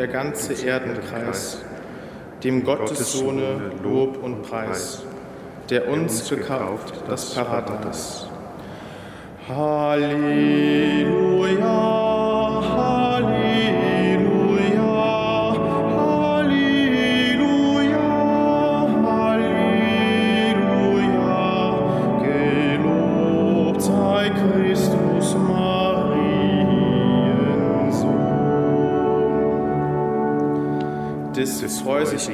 Der ganze Erdenkreis, dem Gottessohne Lob und Preis, der uns gekauft das Paradies. Halleluja.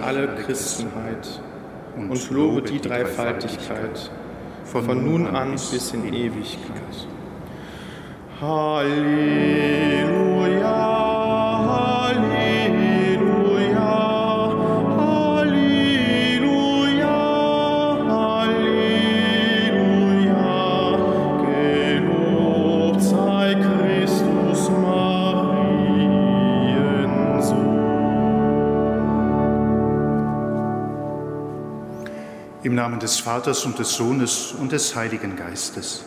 Alle Christenheit und lobe die Dreifaltigkeit von nun an bis in Ewigkeit. Halleluja. Namen des Vaters und des Sohnes und des Heiligen Geistes.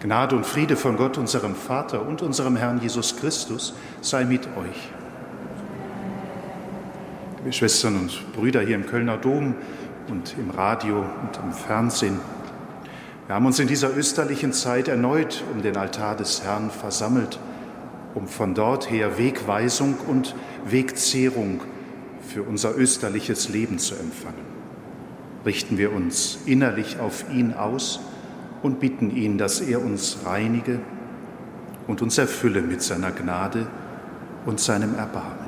Gnade und Friede von Gott, unserem Vater und unserem Herrn Jesus Christus, sei mit euch. Liebe Schwestern und Brüder hier im Kölner Dom und im Radio und im Fernsehen, wir haben uns in dieser österlichen Zeit erneut um den Altar des Herrn versammelt, um von dort her Wegweisung und Wegzehrung für unser österliches Leben zu empfangen richten wir uns innerlich auf ihn aus und bitten ihn, dass er uns reinige und uns erfülle mit seiner Gnade und seinem Erbarmen.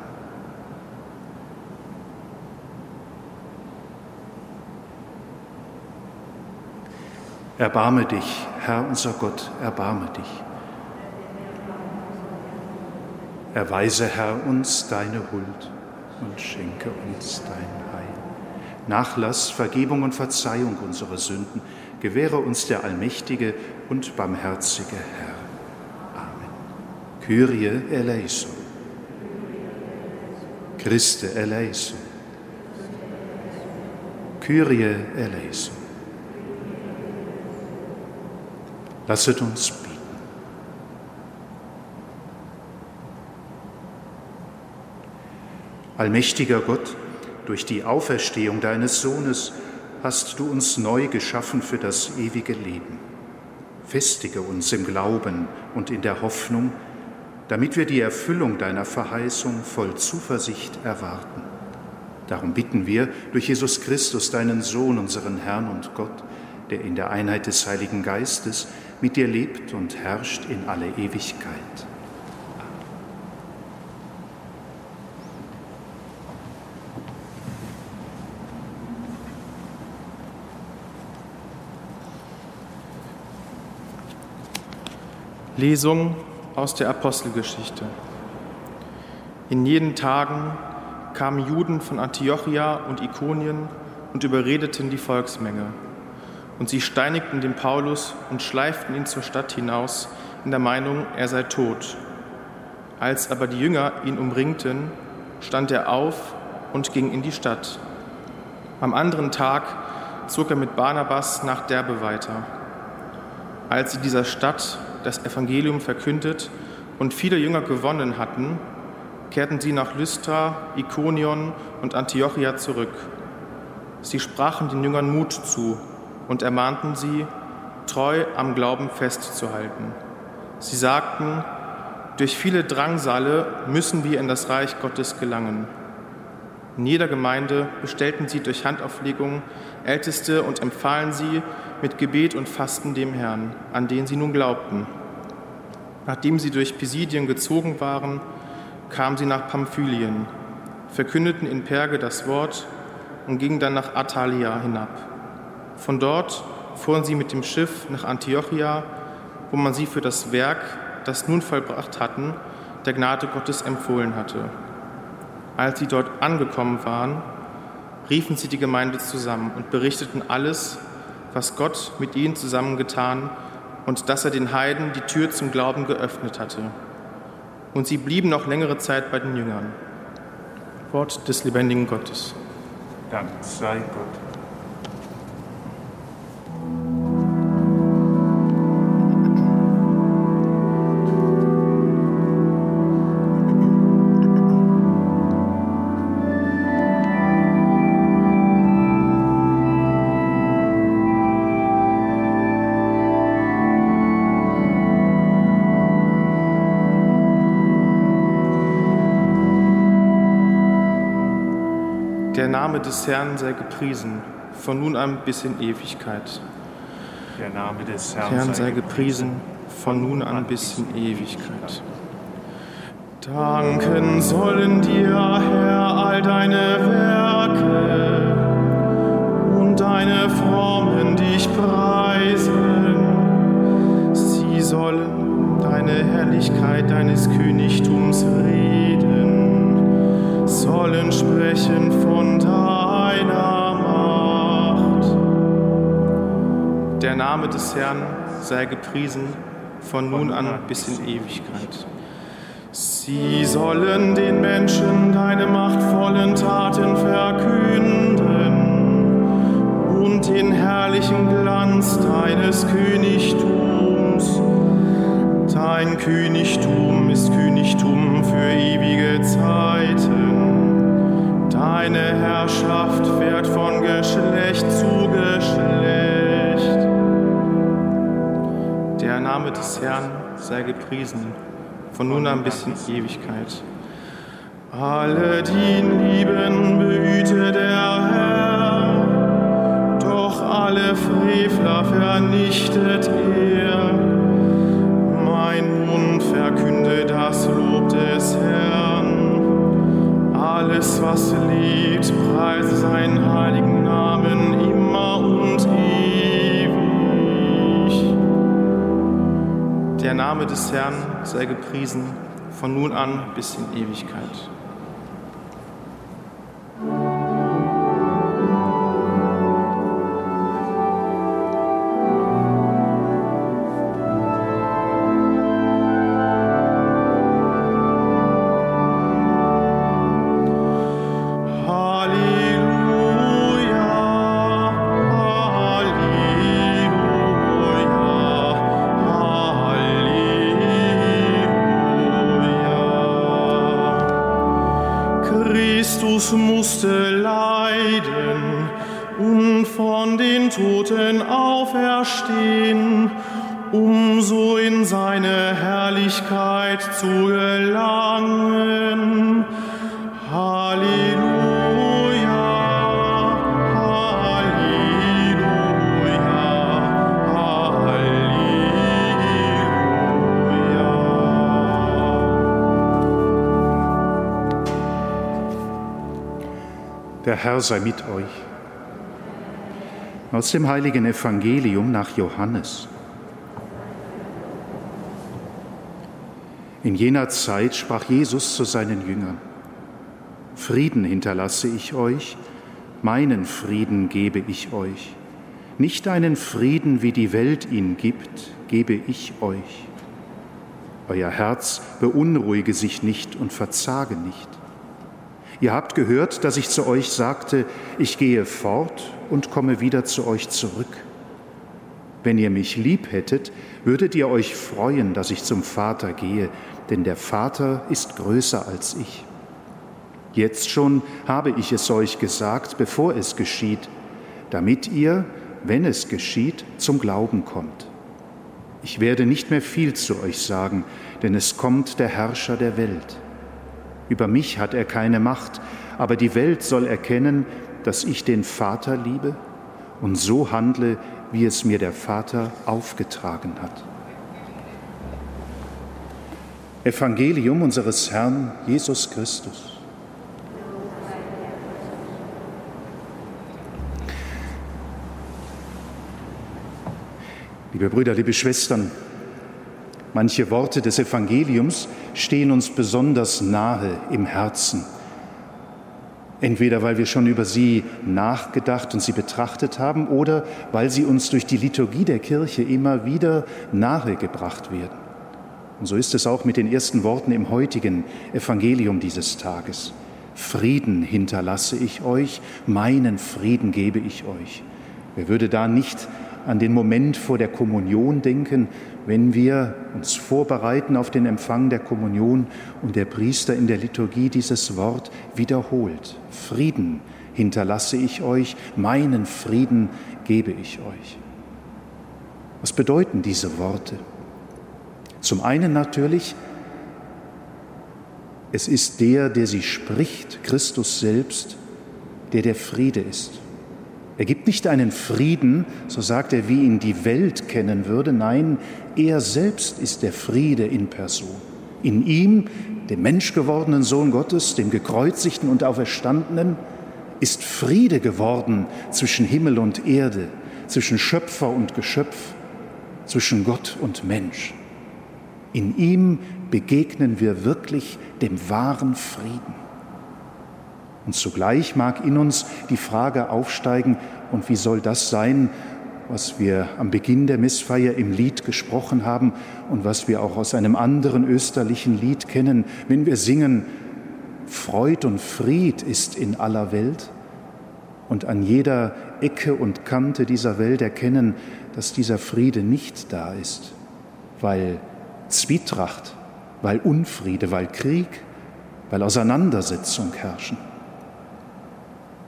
Erbarme dich, Herr unser Gott, erbarme dich. Erweise, Herr, uns deine Huld und schenke uns dein Nachlass, Vergebung und Verzeihung unserer Sünden gewähre uns der allmächtige und barmherzige Herr. Amen. Kyrie eleison. Christe eleison. Kyrie eleison. Lasset uns beten. Allmächtiger Gott, durch die Auferstehung deines Sohnes hast du uns neu geschaffen für das ewige Leben. Festige uns im Glauben und in der Hoffnung, damit wir die Erfüllung deiner Verheißung voll Zuversicht erwarten. Darum bitten wir durch Jesus Christus, deinen Sohn, unseren Herrn und Gott, der in der Einheit des Heiligen Geistes mit dir lebt und herrscht in alle Ewigkeit. Lesung aus der Apostelgeschichte. In jenen Tagen kamen Juden von Antiochia und Ikonien und überredeten die Volksmenge. Und sie steinigten den Paulus und schleiften ihn zur Stadt hinaus in der Meinung, er sei tot. Als aber die Jünger ihn umringten, stand er auf und ging in die Stadt. Am anderen Tag zog er mit Barnabas nach Derbe weiter. Als sie dieser Stadt das Evangelium verkündet und viele Jünger gewonnen hatten, kehrten sie nach Lystra, Ikonion und Antiochia zurück. Sie sprachen den Jüngern Mut zu und ermahnten sie, treu am Glauben festzuhalten. Sie sagten, durch viele Drangsale müssen wir in das Reich Gottes gelangen. In jeder Gemeinde bestellten sie durch Handauflegung Älteste und empfahlen sie mit Gebet und Fasten dem Herrn, an den sie nun glaubten. Nachdem sie durch Pisidien gezogen waren, kamen sie nach Pamphylien, verkündeten in Perge das Wort und gingen dann nach Atalia hinab. Von dort fuhren sie mit dem Schiff nach Antiochia, wo man sie für das Werk, das nun vollbracht hatten, der Gnade Gottes empfohlen hatte. Als sie dort angekommen waren, riefen sie die Gemeinde zusammen und berichteten alles, was Gott mit ihnen zusammengetan und dass er den Heiden die Tür zum Glauben geöffnet hatte. Und sie blieben noch längere Zeit bei den Jüngern. Wort des lebendigen Gottes. Dank sei Gott. Name des Herrn sei gepriesen, von nun an bis in Ewigkeit. Der Name des Herrn, Herrn sei gepriesen, von nun an bis in Ewigkeit. Danken sollen dir, Herr, all deine Werke und deine Formen dich preisen. Sie sollen deine Herrlichkeit deines Königtums reden, sollen sprechen von deiner Macht. Der Name des Herrn sei gepriesen von nun an bis in Ewigkeit. Sie sollen den Menschen deine machtvollen Taten verkünden und den herrlichen Glanz deines Königtums. Dein Königtum ist Königtum für ewige Zeiten. Deine Herrschaft fährt von Geschlecht zu Geschlecht. Der Name des Herrn sei gepriesen von nun an bis in Ewigkeit. Alle, die ihn lieben, behüte der Herr, doch alle Frevler vernichtet er. Alles, was lebt, preise seinen heiligen Namen immer und ewig. Der Name des Herrn sei gepriesen von nun an bis in Ewigkeit. Der Herr sei mit euch. Aus dem heiligen Evangelium nach Johannes. In jener Zeit sprach Jesus zu seinen Jüngern, Frieden hinterlasse ich euch, meinen Frieden gebe ich euch. Nicht einen Frieden, wie die Welt ihn gibt, gebe ich euch. Euer Herz beunruhige sich nicht und verzage nicht. Ihr habt gehört, dass ich zu euch sagte, ich gehe fort und komme wieder zu euch zurück. Wenn ihr mich lieb hättet, würdet ihr euch freuen, dass ich zum Vater gehe, denn der Vater ist größer als ich. Jetzt schon habe ich es euch gesagt, bevor es geschieht, damit ihr, wenn es geschieht, zum Glauben kommt. Ich werde nicht mehr viel zu euch sagen, denn es kommt der Herrscher der Welt. Über mich hat er keine Macht, aber die Welt soll erkennen, dass ich den Vater liebe und so handle, wie es mir der Vater aufgetragen hat. Evangelium unseres Herrn Jesus Christus. Liebe Brüder, liebe Schwestern, manche Worte des Evangeliums stehen uns besonders nahe im Herzen. Entweder weil wir schon über sie nachgedacht und sie betrachtet haben oder weil sie uns durch die Liturgie der Kirche immer wieder nahegebracht werden. Und so ist es auch mit den ersten Worten im heutigen Evangelium dieses Tages. Frieden hinterlasse ich euch, meinen Frieden gebe ich euch. Wer würde da nicht an den Moment vor der Kommunion denken, wenn wir uns vorbereiten auf den Empfang der Kommunion und der Priester in der Liturgie dieses Wort wiederholt. Frieden hinterlasse ich euch, meinen Frieden gebe ich euch. Was bedeuten diese Worte? Zum einen natürlich, es ist der, der sie spricht, Christus selbst, der der Friede ist. Er gibt nicht einen Frieden, so sagt er, wie ihn die Welt kennen würde. Nein, er selbst ist der Friede in Person. In ihm, dem menschgewordenen Sohn Gottes, dem gekreuzigten und auferstandenen, ist Friede geworden zwischen Himmel und Erde, zwischen Schöpfer und Geschöpf, zwischen Gott und Mensch. In ihm begegnen wir wirklich dem wahren Frieden. Und zugleich mag in uns die Frage aufsteigen, und wie soll das sein, was wir am Beginn der Missfeier im Lied gesprochen haben und was wir auch aus einem anderen österlichen Lied kennen, wenn wir singen, Freud und Fried ist in aller Welt und an jeder Ecke und Kante dieser Welt erkennen, dass dieser Friede nicht da ist, weil Zwietracht, weil Unfriede, weil Krieg, weil Auseinandersetzung herrschen.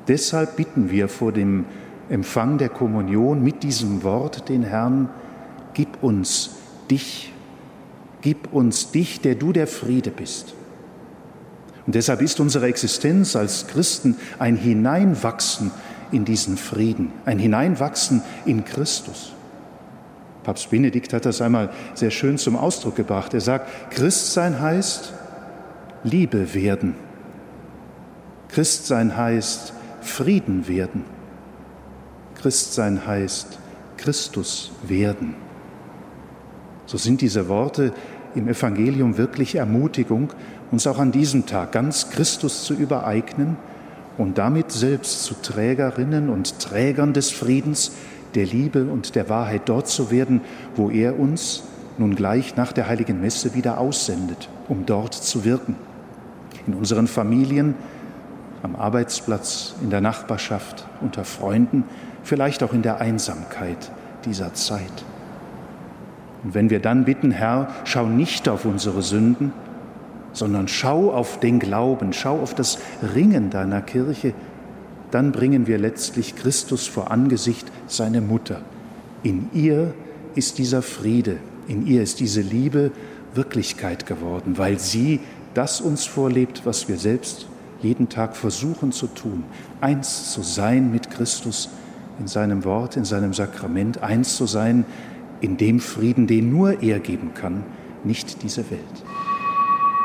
Deshalb bitten wir vor dem Empfang der Kommunion mit diesem Wort den Herrn, gib uns dich, gib uns dich, der du der Friede bist. Und deshalb ist unsere Existenz als Christen ein Hineinwachsen in diesen Frieden, ein Hineinwachsen in Christus. Papst Benedikt hat das einmal sehr schön zum Ausdruck gebracht. Er sagt, Christsein heißt Liebe werden. Christsein heißt Frieden werden. Christsein heißt Christus werden. So sind diese Worte im Evangelium wirklich Ermutigung, uns auch an diesem Tag ganz Christus zu übereignen und damit selbst zu Trägerinnen und Trägern des Friedens, der Liebe und der Wahrheit dort zu werden, wo er uns nun gleich nach der heiligen Messe wieder aussendet, um dort zu wirken. In unseren Familien, am Arbeitsplatz, in der Nachbarschaft, unter Freunden, vielleicht auch in der Einsamkeit dieser Zeit. Und wenn wir dann bitten, Herr, schau nicht auf unsere Sünden, sondern schau auf den Glauben, schau auf das Ringen deiner Kirche, dann bringen wir letztlich Christus vor Angesicht, seine Mutter. In ihr ist dieser Friede, in ihr ist diese Liebe Wirklichkeit geworden, weil sie das uns vorlebt, was wir selbst jeden Tag versuchen zu tun, eins zu sein mit Christus in seinem Wort, in seinem Sakrament, eins zu sein in dem Frieden, den nur er geben kann, nicht diese Welt.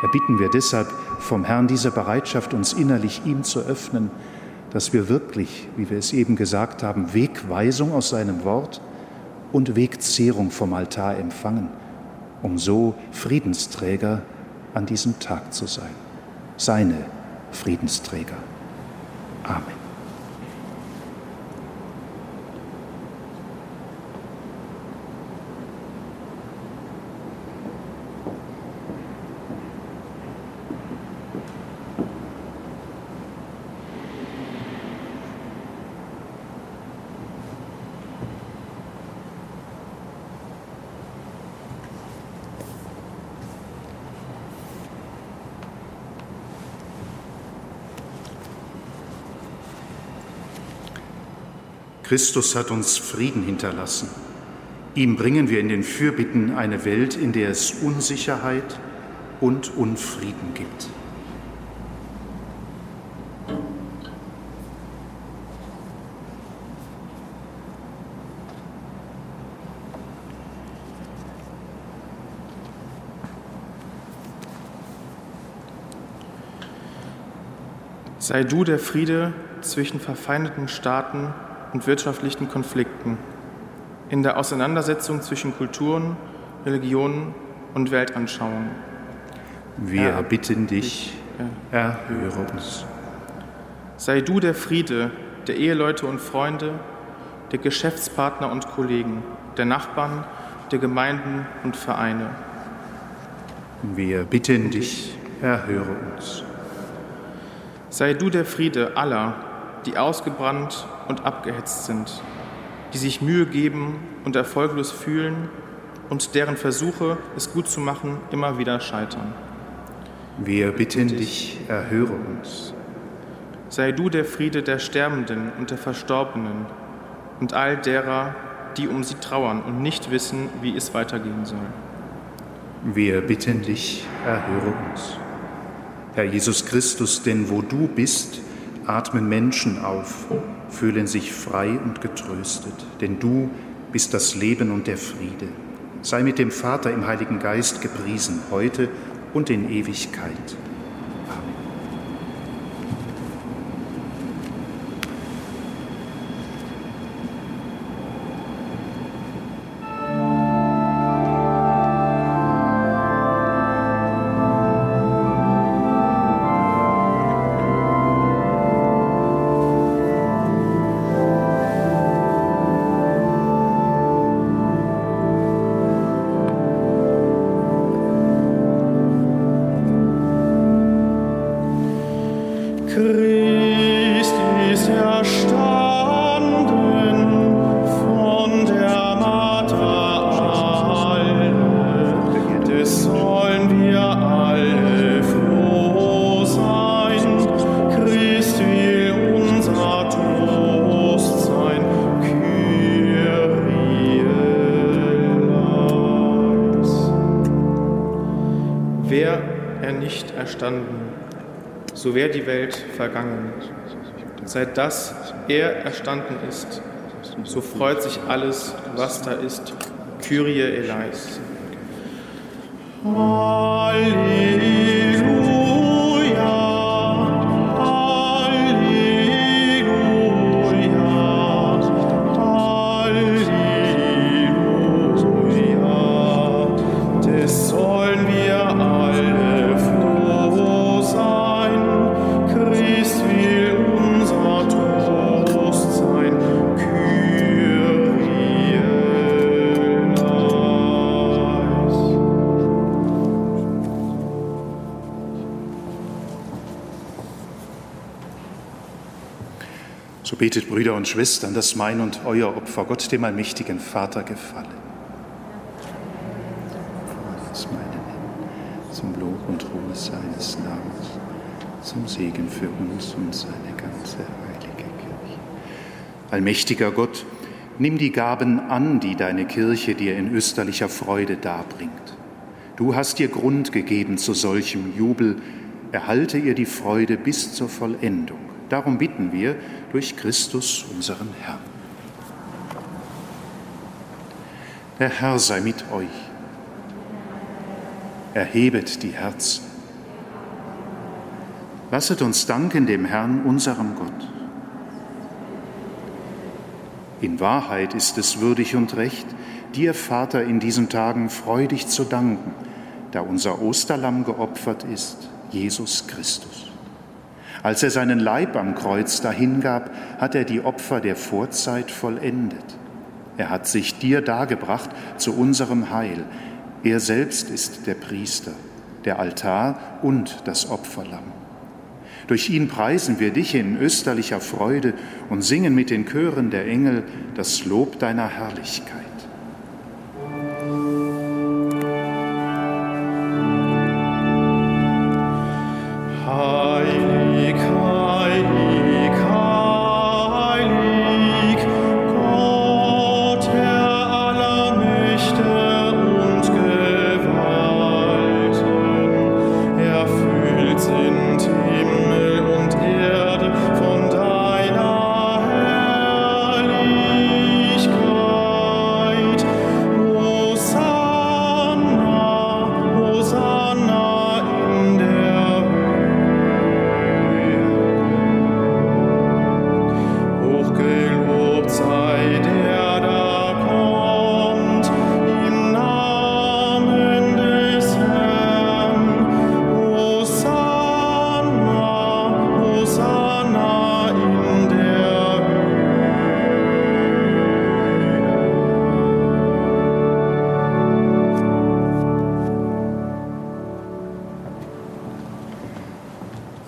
Erbitten wir deshalb vom Herrn diese Bereitschaft, uns innerlich ihm zu öffnen, dass wir wirklich, wie wir es eben gesagt haben, Wegweisung aus seinem Wort und Wegzehrung vom Altar empfangen, um so Friedensträger an diesem Tag zu sein. Seine Friedensträger. Amen. Christus hat uns Frieden hinterlassen. Ihm bringen wir in den Fürbitten eine Welt, in der es Unsicherheit und Unfrieden gibt. Sei du der Friede zwischen verfeindeten Staaten und wirtschaftlichen Konflikten, in der Auseinandersetzung zwischen Kulturen, Religionen und Weltanschauungen. Wir Herr, bitten dich, erhöre uns. Sei du der Friede der Eheleute und Freunde, der Geschäftspartner und Kollegen, der Nachbarn, der Gemeinden und Vereine. Wir bitten dich, erhöre uns. Sei du der Friede aller, die ausgebrannt und abgehetzt sind, die sich Mühe geben und erfolglos fühlen und deren Versuche, es gut zu machen, immer wieder scheitern. Wir bitten dich, erhöre uns. Sei du der Friede der Sterbenden und der Verstorbenen und all derer, die um sie trauern und nicht wissen, wie es weitergehen soll. Wir bitten dich, erhöre uns. Herr Jesus Christus, denn wo du bist, atmen Menschen auf, fühlen sich frei und getröstet, denn du bist das Leben und der Friede. Sei mit dem Vater im Heiligen Geist gepriesen, heute und in Ewigkeit. So wäre die Welt vergangen. Seit das er erstanden ist, so freut sich alles, was da ist. Kyrie eleis. Halleluja. Betet, Brüder und Schwestern, dass mein und euer Opfer Gott, dem allmächtigen Vater, gefalle. Das meine zum Lob und Ruhe seines Namens, zum Segen für uns und seine ganze heilige Kirche. Allmächtiger Gott, nimm die Gaben an, die deine Kirche dir in österlicher Freude darbringt. Du hast ihr Grund gegeben zu solchem Jubel, erhalte ihr die Freude bis zur Vollendung Darum bitten wir durch Christus, unseren Herrn. Der Herr sei mit euch. Erhebet die Herzen. Lasset uns danken dem Herrn, unserem Gott. In Wahrheit ist es würdig und recht, dir, Vater, in diesen Tagen freudig zu danken, da unser Osterlamm geopfert ist, Jesus Christus. Als er seinen Leib am Kreuz dahingab, hat er die Opfer der Vorzeit vollendet. Er hat sich dir dargebracht zu unserem Heil. Er selbst ist der Priester, der Altar und das Opferlamm. Durch ihn preisen wir dich in österlicher Freude und singen mit den Chören der Engel das Lob deiner Herrlichkeit.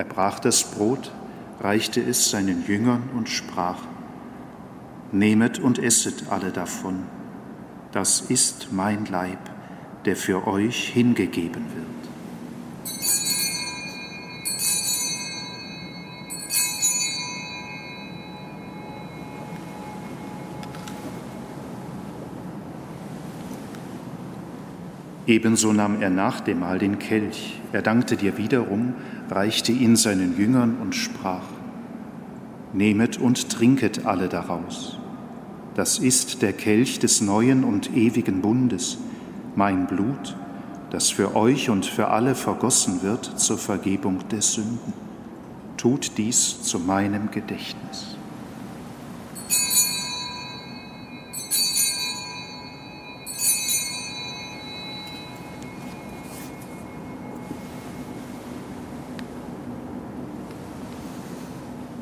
Er brach das Brot, reichte es seinen Jüngern und sprach, Nehmet und esset alle davon, das ist mein Leib, der für euch hingegeben wird. Ebenso nahm er nach dem Mahl den Kelch. Er dankte dir wiederum, reichte ihn seinen Jüngern und sprach, Nehmet und trinket alle daraus. Das ist der Kelch des neuen und ewigen Bundes, mein Blut, das für euch und für alle vergossen wird zur Vergebung der Sünden. Tut dies zu meinem Gedächtnis.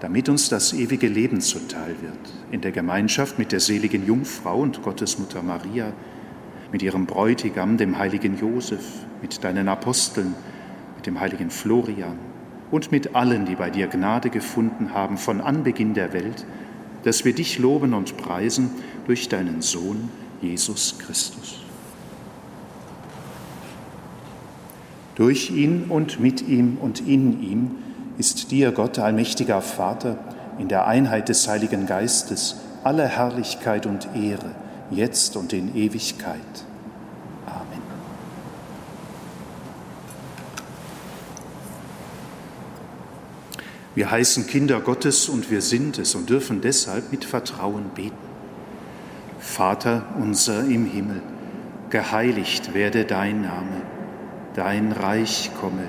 damit uns das ewige Leben zuteil wird, in der Gemeinschaft mit der seligen Jungfrau und Gottesmutter Maria, mit ihrem Bräutigam, dem heiligen Josef, mit deinen Aposteln, mit dem heiligen Florian und mit allen, die bei dir Gnade gefunden haben von Anbeginn der Welt, dass wir dich loben und preisen durch deinen Sohn Jesus Christus. Durch ihn und mit ihm und in ihm ist dir, Gott, allmächtiger Vater, in der Einheit des Heiligen Geistes alle Herrlichkeit und Ehre, jetzt und in Ewigkeit. Amen. Wir heißen Kinder Gottes und wir sind es und dürfen deshalb mit Vertrauen beten. Vater unser im Himmel, geheiligt werde dein Name, dein Reich komme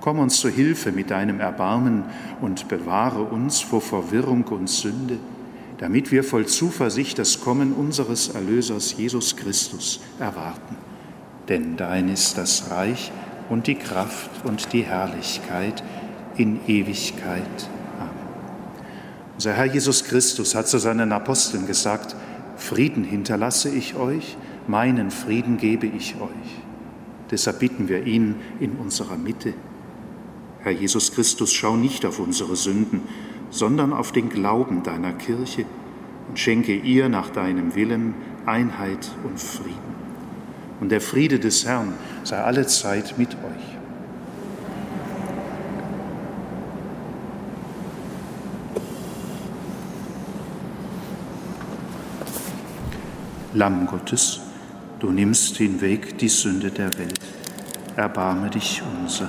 Komm uns zu Hilfe mit deinem Erbarmen und bewahre uns vor Verwirrung und Sünde, damit wir voll Zuversicht das Kommen unseres Erlösers Jesus Christus erwarten. Denn dein ist das Reich und die Kraft und die Herrlichkeit in Ewigkeit. Amen. Unser Herr Jesus Christus hat zu seinen Aposteln gesagt, Frieden hinterlasse ich euch, meinen Frieden gebe ich euch. Deshalb bitten wir ihn in unserer Mitte. Herr Jesus Christus, schau nicht auf unsere Sünden, sondern auf den Glauben deiner Kirche und schenke ihr nach deinem Willen Einheit und Frieden. Und der Friede des Herrn sei alle Zeit mit euch. Lamm Gottes, du nimmst hinweg die Sünde der Welt, erbarme dich unser.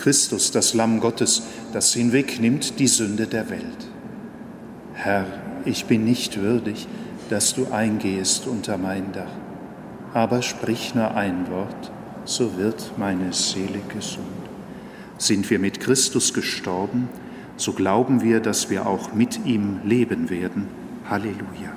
Christus, das Lamm Gottes, das hinwegnimmt die Sünde der Welt. Herr, ich bin nicht würdig, dass du eingehest unter mein Dach, aber sprich nur ein Wort, so wird meine Seele gesund. Sind wir mit Christus gestorben, so glauben wir, dass wir auch mit ihm leben werden. Halleluja.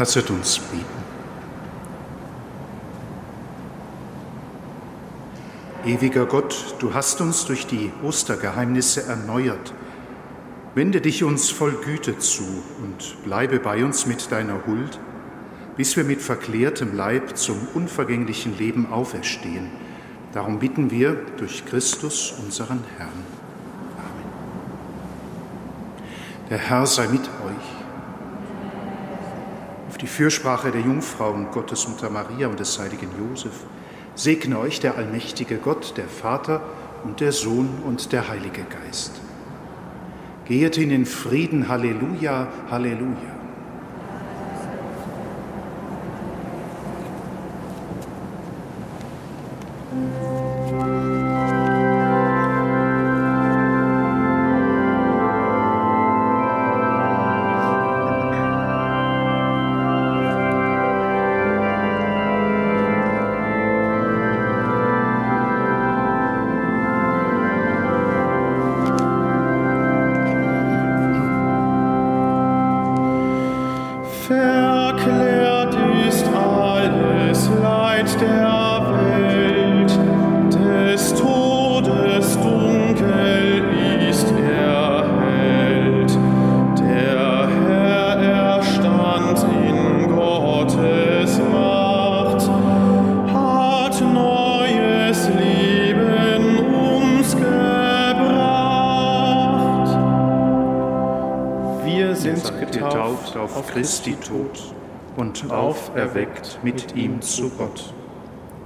Lasset uns beten. Ewiger Gott, du hast uns durch die Ostergeheimnisse erneuert. Wende dich uns voll Güte zu und bleibe bei uns mit deiner Huld, bis wir mit verklärtem Leib zum unvergänglichen Leben auferstehen. Darum bitten wir durch Christus, unseren Herrn. Amen. Der Herr sei mit euch die Fürsprache der Jungfrau und Gottesmutter Maria und des heiligen Josef, segne euch der allmächtige Gott, der Vater und der Sohn und der Heilige Geist. Gehet in den Frieden, Halleluja, Halleluja. auferweckt mit ihm zu Gott.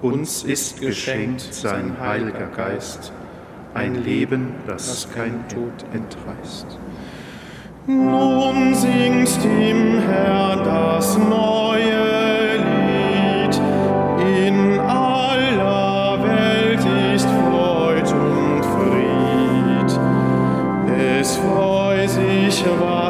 Uns ist geschenkt sein Heiliger Geist, ein Leben, das kein Tod entreißt. Nun singst ihm Herr das neue Lied in aller Welt ist Freud und Fried. Es freu sich wahr.